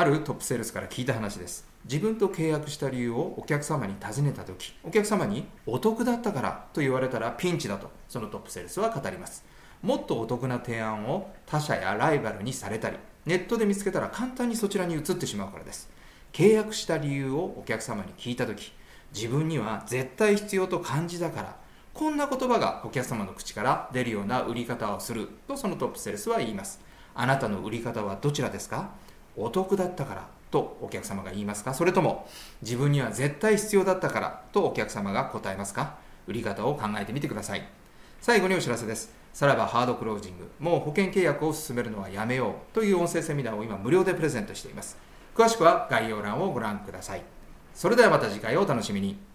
あるトップセールスから聞いた話です。自分と契約した理由をお客様に尋ねた時お客様にお得だったからと言われたらピンチだとそのトップセールスは語ります。もっとお得な提案を他社やライバルにされたりネットで見つけたら簡単にそちらに移ってしまうからです。契約した理由をお客様に聞いた時自分には絶対必要と感じたからこんな言葉がお客様の口から出るような売り方をするとそのトップセールスは言います。あなたの売り方はどちらですか？お得だったからとお客様が言いますか？それとも自分には絶対必要だったからとお客様が答えますか？売り方を考えてみてください。最後にお知らせです。さらばハードクロージングもう保険契約を進めるのはやめようという音声セミナーを今無料でプレゼントしています。詳しくは概要欄をご覧ください。それではまた次回お楽しみに。